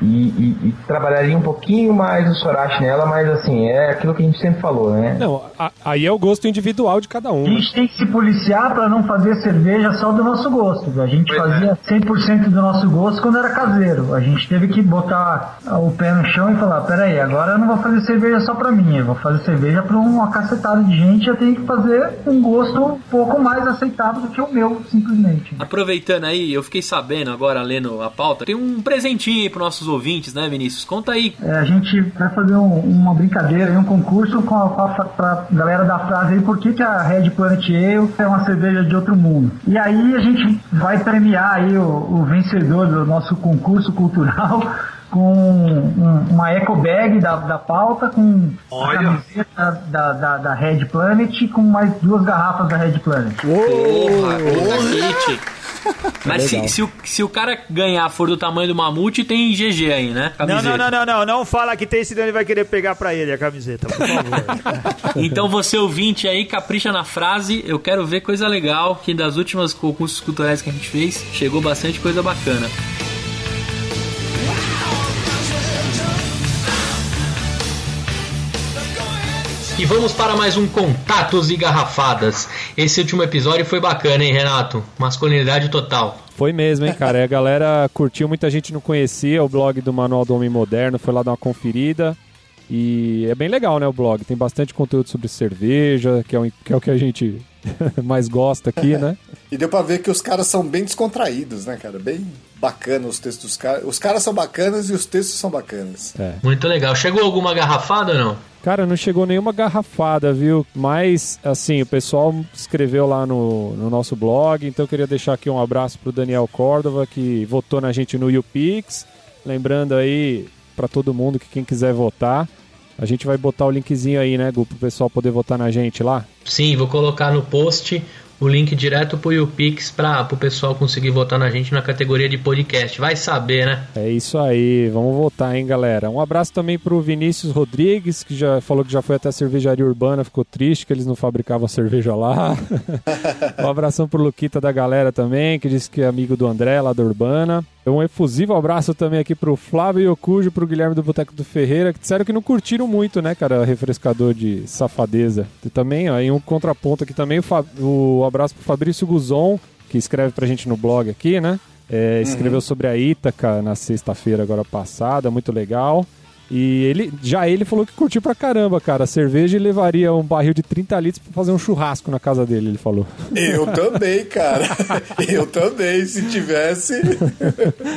e, e, e, trabalharia um pouquinho mais o Sorachi nela, mas assim, é aquilo que a gente sempre falou, né? Não, a, aí é o gosto individual de cada um. A gente tem que se policiar para não fazer cerveja só do nosso gosto. A gente pois fazia é. 100% do nosso gosto quando era caseiro. A gente teve que botar o pé no chão e falar: peraí, agora eu não vou fazer cerveja só para mim, eu vou fazer cerveja para uma cacetada de gente. Eu tenho que fazer um gosto um pouco mais aceitável do que o meu, simplesmente. Aproveitando aproveitando aí, eu fiquei sabendo agora, lendo a pauta, tem um presentinho aí para nossos ouvintes, né, Vinícius? Conta aí. É, a gente vai fazer um, uma brincadeira, um concurso com a, com a pra galera da frase aí, por que, que a Red Planet Ale é uma cerveja de outro mundo. E aí a gente vai premiar aí o, o vencedor do nosso concurso cultural com um, uma eco bag da, da pauta, com Olha. a camiseta da, da, da, Red Planet com mais duas garrafas da Red Planet. Porra, porra, Mas se, se, o, se o cara ganhar for do tamanho do mamute, tem GG aí, né? Não, não, não, não, não, não fala que tem, senão ele vai querer pegar pra ele a camiseta, por favor. então você ouvinte aí, capricha na frase. Eu quero ver coisa legal, que das últimas concursos culturais que a gente fez, chegou bastante coisa bacana. E vamos para mais um Contatos e Garrafadas. Esse último episódio foi bacana, hein, Renato? Masculinidade total. Foi mesmo, hein, cara? a galera curtiu, muita gente não conhecia o blog do Manual do Homem Moderno, foi lá dar uma conferida. E é bem legal, né, o blog. Tem bastante conteúdo sobre cerveja, que é, o, que, é o que a gente mais gosta aqui, né? e deu pra ver que os caras são bem descontraídos, né, cara? Bem bacana os textos dos caras. Os caras são bacanas e os textos são bacanas. É. Muito legal. Chegou alguma garrafada ou não? Cara, não chegou nenhuma garrafada, viu? Mas, assim, o pessoal escreveu lá no, no nosso blog, então eu queria deixar aqui um abraço pro Daniel Córdova, que votou na gente no YouPix. Lembrando aí para todo mundo que quem quiser votar, a gente vai botar o linkzinho aí, né, Gu, pro pessoal poder votar na gente lá. Sim, vou colocar no post o link direto pro YouPix para o pessoal conseguir votar na gente na categoria de podcast. Vai saber, né? É isso aí, vamos votar, hein, galera. Um abraço também pro Vinícius Rodrigues, que já falou que já foi até a cervejaria urbana, ficou triste que eles não fabricavam cerveja lá. um abração pro Luquita da galera também, que disse que é amigo do André lá da Urbana. Um efusivo abraço também aqui pro Flávio Yokujo, pro Guilherme do Boteco do Ferreira, que disseram que não curtiram muito, né, cara, refrescador de safadeza. E também, ó, em um contraponto aqui também, o, o abraço pro Fabrício Guzon, que escreve pra gente no blog aqui, né? É, escreveu uhum. sobre a Ítaca na sexta-feira agora passada, muito legal. E ele, já ele falou que curtiu pra caramba, cara. A cerveja e levaria um barril de 30 litros pra fazer um churrasco na casa dele, ele falou. Eu também, cara. Eu também, se tivesse.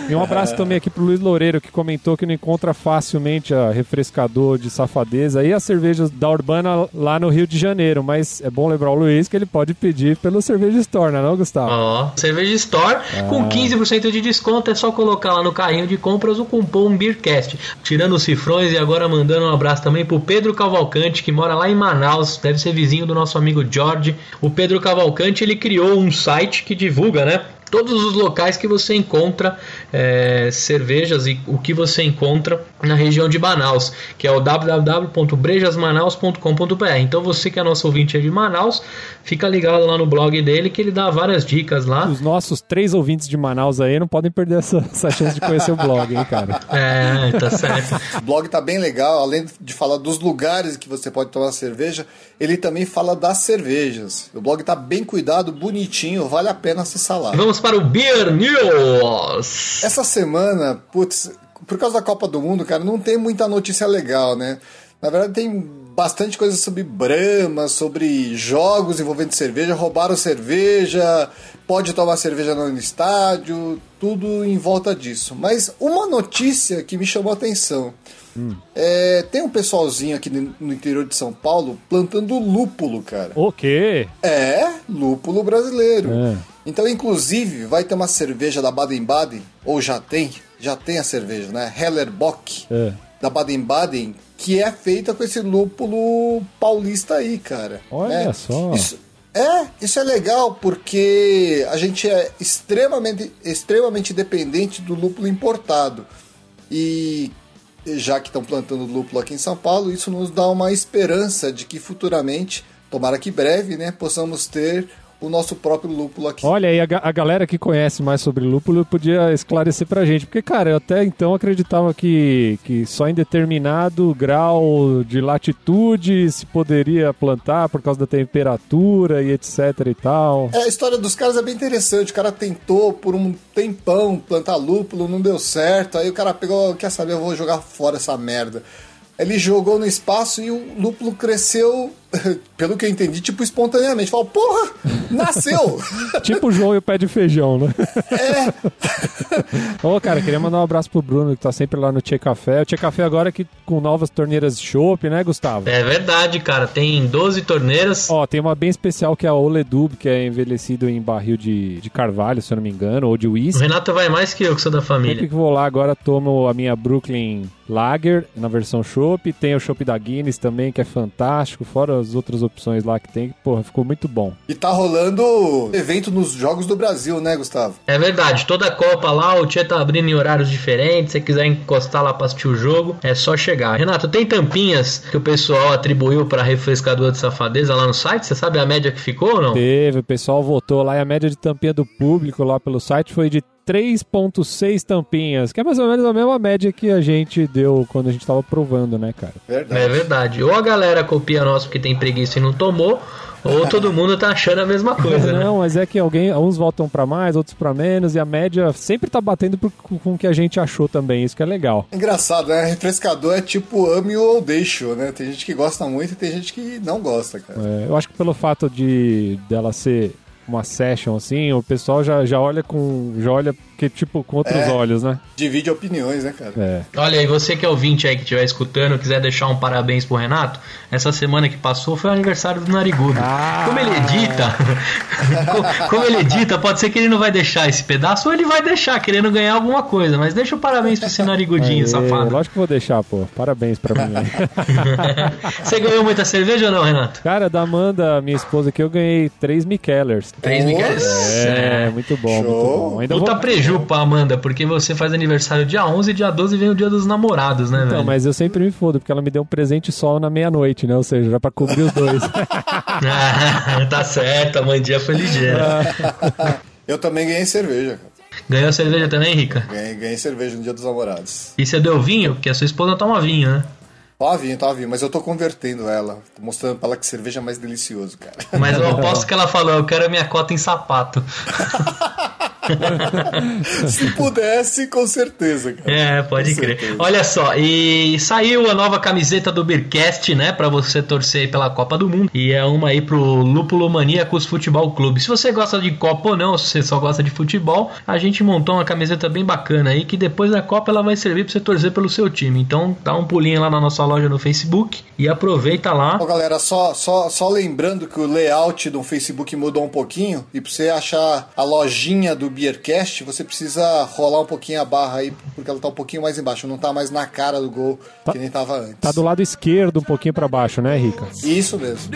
E um abraço também aqui pro Luiz Loureiro, que comentou que não encontra facilmente a refrescador de safadeza e as cervejas da Urbana lá no Rio de Janeiro. Mas é bom lembrar o Luiz que ele pode pedir pelo Cerveja Store, não é não, Gustavo? Ó, oh, Cerveja Store ah. com 15% de desconto. É só colocar lá no carrinho de compras o cupom BeerCast. Tirando o cifrões e agora mandando um abraço também pro Pedro Cavalcante, que mora lá em Manaus, deve ser vizinho do nosso amigo George. O Pedro Cavalcante, ele criou um site que divulga, né? Todos os locais que você encontra é, cervejas e o que você encontra na região de Manaus, que é o www.brejasmanaus.com.br. Então você que é nosso ouvinte de Manaus, fica ligado lá no blog dele que ele dá várias dicas lá. Os nossos três ouvintes de Manaus aí não podem perder essa, essa chance de conhecer o blog, hein, cara? É, tá certo. o blog tá bem legal, além de falar dos lugares que você pode tomar cerveja, ele também fala das cervejas. O blog tá bem cuidado, bonitinho, vale a pena acessar lá. Vamos para o Beer News. Essa semana, putz, por causa da Copa do Mundo, cara, não tem muita notícia legal, né? Na verdade, tem bastante coisa sobre Brahma, sobre jogos envolvendo cerveja, roubaram cerveja, pode tomar cerveja no estádio, tudo em volta disso. Mas uma notícia que me chamou a atenção. Hum. É, tem um pessoalzinho aqui no interior de São Paulo plantando lúpulo, cara. O quê? É, lúpulo brasileiro. É. Então, inclusive, vai ter uma cerveja da Baden-Baden, ou já tem, já tem a cerveja, né? Hellerbock, é. da Baden-Baden, que é feita com esse lúpulo paulista aí, cara. Olha né? só. Isso, é, isso é legal porque a gente é extremamente, extremamente dependente do lúpulo importado. E já que estão plantando lúpulo aqui em São Paulo, isso nos dá uma esperança de que futuramente, tomara que breve, né, possamos ter o nosso próprio lúpulo aqui. Olha aí, a, a, galera que conhece mais sobre lúpulo podia esclarecer pra gente, porque, cara, eu até então acreditava que, que só em determinado grau de latitude se poderia plantar por causa da temperatura e etc e tal. É, a história dos caras é bem interessante. O cara tentou por um tempão plantar lúpulo, não deu certo. Aí o cara pegou, quer saber, eu vou jogar fora essa merda. Ele jogou no espaço e o lúpulo cresceu pelo que eu entendi, tipo, espontaneamente. Falou, porra, nasceu! tipo o João e o pé de feijão, né? É. Ô, cara, queria mandar um abraço pro Bruno, que tá sempre lá no Tchê Café. O Tchê Café agora que com novas torneiras de chopp, né, Gustavo? É verdade, cara. Tem 12 torneiras. Ó, tem uma bem especial que é a Oledub, que é envelhecido em barril de, de carvalho, se eu não me engano, ou de whisky. O Renato vai mais que eu, que sou da família. Sempre que vou lá agora, tomo a minha Brooklyn Lager na versão chopp. Tem o chopp da Guinness também, que é fantástico, fora as outras opções lá que tem, porra, ficou muito bom. E tá rolando evento nos Jogos do Brasil, né, Gustavo? É verdade, toda a Copa lá, o Tia tá abrindo em horários diferentes, se quiser encostar lá pra assistir o jogo, é só chegar. Renato, tem tampinhas que o pessoal atribuiu pra refrescador de safadeza lá no site? Você sabe a média que ficou ou não? Teve, o pessoal votou lá e a média de tampinha do público lá pelo site foi de 3.6 tampinhas, que é mais ou menos a mesma média que a gente deu quando a gente tava provando, né, cara? Verdade. É verdade. Ou a galera copia nosso porque tem preguiça e não tomou, ou todo mundo tá achando a mesma coisa, né? Não, mas é que alguém, uns votam para mais, outros para menos, e a média sempre tá batendo por, com o que a gente achou também, isso que é legal. Engraçado, né? Refrescador é tipo ame ou deixo, né? Tem gente que gosta muito e tem gente que não gosta, cara. É, eu acho que pelo fato de dela ser uma session assim, o pessoal já, já olha com. já olha que, tipo, com outros é, olhos, né? Divide opiniões, né, cara? É. Olha aí, você que é ouvinte aí que estiver escutando, quiser deixar um parabéns pro Renato, essa semana que passou foi o aniversário do Narigudo. Ah. Como ele edita, como ele edita, pode ser que ele não vai deixar esse pedaço ou ele vai deixar, querendo ganhar alguma coisa, mas deixa o parabéns pra esse narigudinho, Aê, safado. Lógico que vou deixar, pô. Parabéns pra mim. você ganhou muita cerveja ou não, Renato? Cara, da Amanda, minha esposa aqui, eu ganhei três Mikellers. Três Mikellers? É, é, muito bom, Show. muito bom. Ainda Puta vou... preju pra Amanda, porque você faz aniversário dia 11 e dia 12 vem o dia dos namorados, né, então, velho? mas eu sempre me fodo, porque ela me deu um presente só na meia-noite, né? Ou seja, já pra cobrir os dois. ah, tá certo, a Mandinha foi ligeira. eu também ganhei cerveja, cara. Ganhou cerveja também, Rica? Ganhei, ganhei cerveja no dia dos namorados. E você deu vinho? Porque a sua esposa toma vinho, né? Tava vinho, tava vinho, mas eu tô convertendo ela. Tô mostrando pra ela que cerveja é mais delicioso, cara. Mas eu aposto que ela falou, eu quero a minha cota em sapato. Se pudesse, com certeza, cara. É, pode com crer. Certeza. Olha só, e saiu a nova camiseta do Beercast, né? Pra você torcer pela Copa do Mundo. E é uma aí pro Lúpulo Maníacos Futebol Clube. Se você gosta de Copa ou não, se você só gosta de futebol, a gente montou uma camiseta bem bacana aí que depois da Copa ela vai servir pra você torcer pelo seu time. Então dá um pulinho lá na nossa loja no Facebook e aproveita lá. Ó, galera, só, só, só lembrando que o layout do Facebook mudou um pouquinho e pra você achar a lojinha do Beercast, você precisa rolar um pouquinho a barra aí, porque ela tá um pouquinho mais embaixo, não tá mais na cara do gol tá, que nem tava antes. Tá do lado esquerdo, um pouquinho para baixo, né, Rica? Isso mesmo.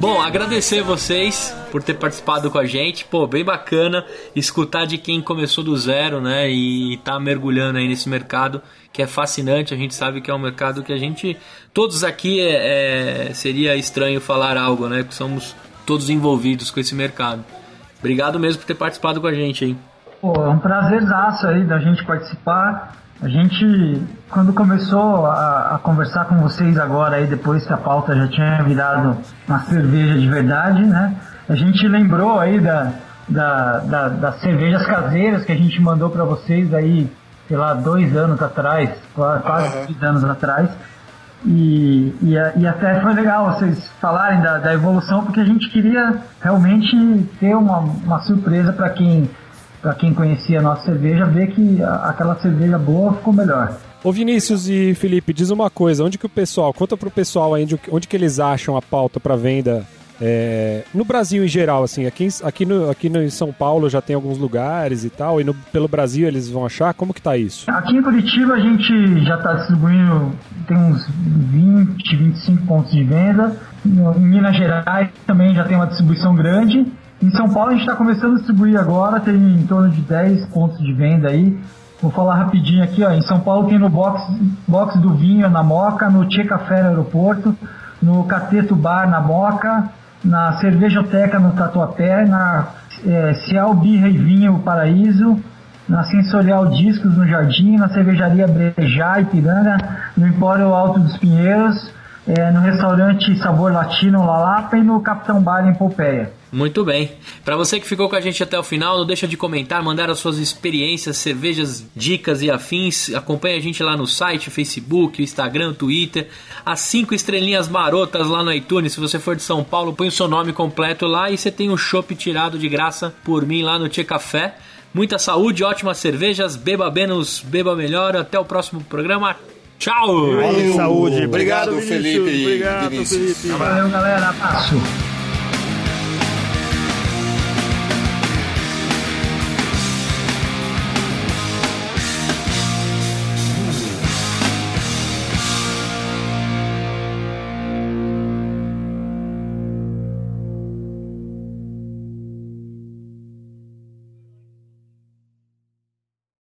Bom, agradecer vocês por ter participado com a gente. Pô, bem bacana escutar de quem começou do zero, né? E tá mergulhando aí nesse mercado que é fascinante. A gente sabe que é um mercado que a gente. Todos aqui é, é seria estranho falar algo, né? Porque somos todos envolvidos com esse mercado. Obrigado mesmo por ter participado com a gente, hein? Pô, é um prazerzaço aí da gente participar. A gente, quando começou a, a, conversar com vocês agora, aí depois que a pauta já tinha virado uma cerveja de verdade, né? A gente lembrou aí da, da, da das cervejas caseiras que a gente mandou para vocês aí, sei lá, dois anos atrás, quase uhum. dois anos atrás. E, e, e, até foi legal vocês falarem da, da evolução, porque a gente queria realmente ter uma, uma surpresa para quem para quem conhecia a nossa cerveja, ver que aquela cerveja boa ficou melhor. Ô Vinícius e Felipe, diz uma coisa, onde que o pessoal, conta pro pessoal aí onde, onde que eles acham a pauta para venda é, no Brasil em geral, assim, aqui, aqui, no, aqui no, em São Paulo já tem alguns lugares e tal, e no, pelo Brasil eles vão achar, como que tá isso? Aqui em Curitiba a gente já está distribuindo, tem uns 20, 25 pontos de venda, em Minas Gerais também já tem uma distribuição grande, em São Paulo a gente está começando a distribuir agora, tem em torno de 10 pontos de venda aí. Vou falar rapidinho aqui, ó. Em São Paulo tem no box, box do vinho na Moca, no Tchê Café no aeroporto, no Cateto Bar na Moca, na Cervejoteca no Tatuapé, na é, Cial Birra e Vinho Paraíso, na Sensorial Discos no Jardim, na Cervejaria Brejá Ipiranga, no Empório Alto dos Pinheiros, é, no restaurante Sabor Latino Lalapa e no Capitão Bar em Pompeia. Muito bem. Para você que ficou com a gente até o final, não deixa de comentar, mandar as suas experiências, cervejas, dicas e afins. Acompanhe a gente lá no site, Facebook, Instagram, Twitter. As cinco estrelinhas marotas lá no iTunes. Se você for de São Paulo, põe o seu nome completo lá e você tem um chopp tirado de graça por mim lá no Tia Café. Muita saúde, ótimas cervejas, beba menos, beba melhor. Até o próximo programa. Tchau! Valeu. Saúde. Obrigado, Obrigado Felipe. Obrigado, Vinícius. Felipe. Valeu, galera. Abraço.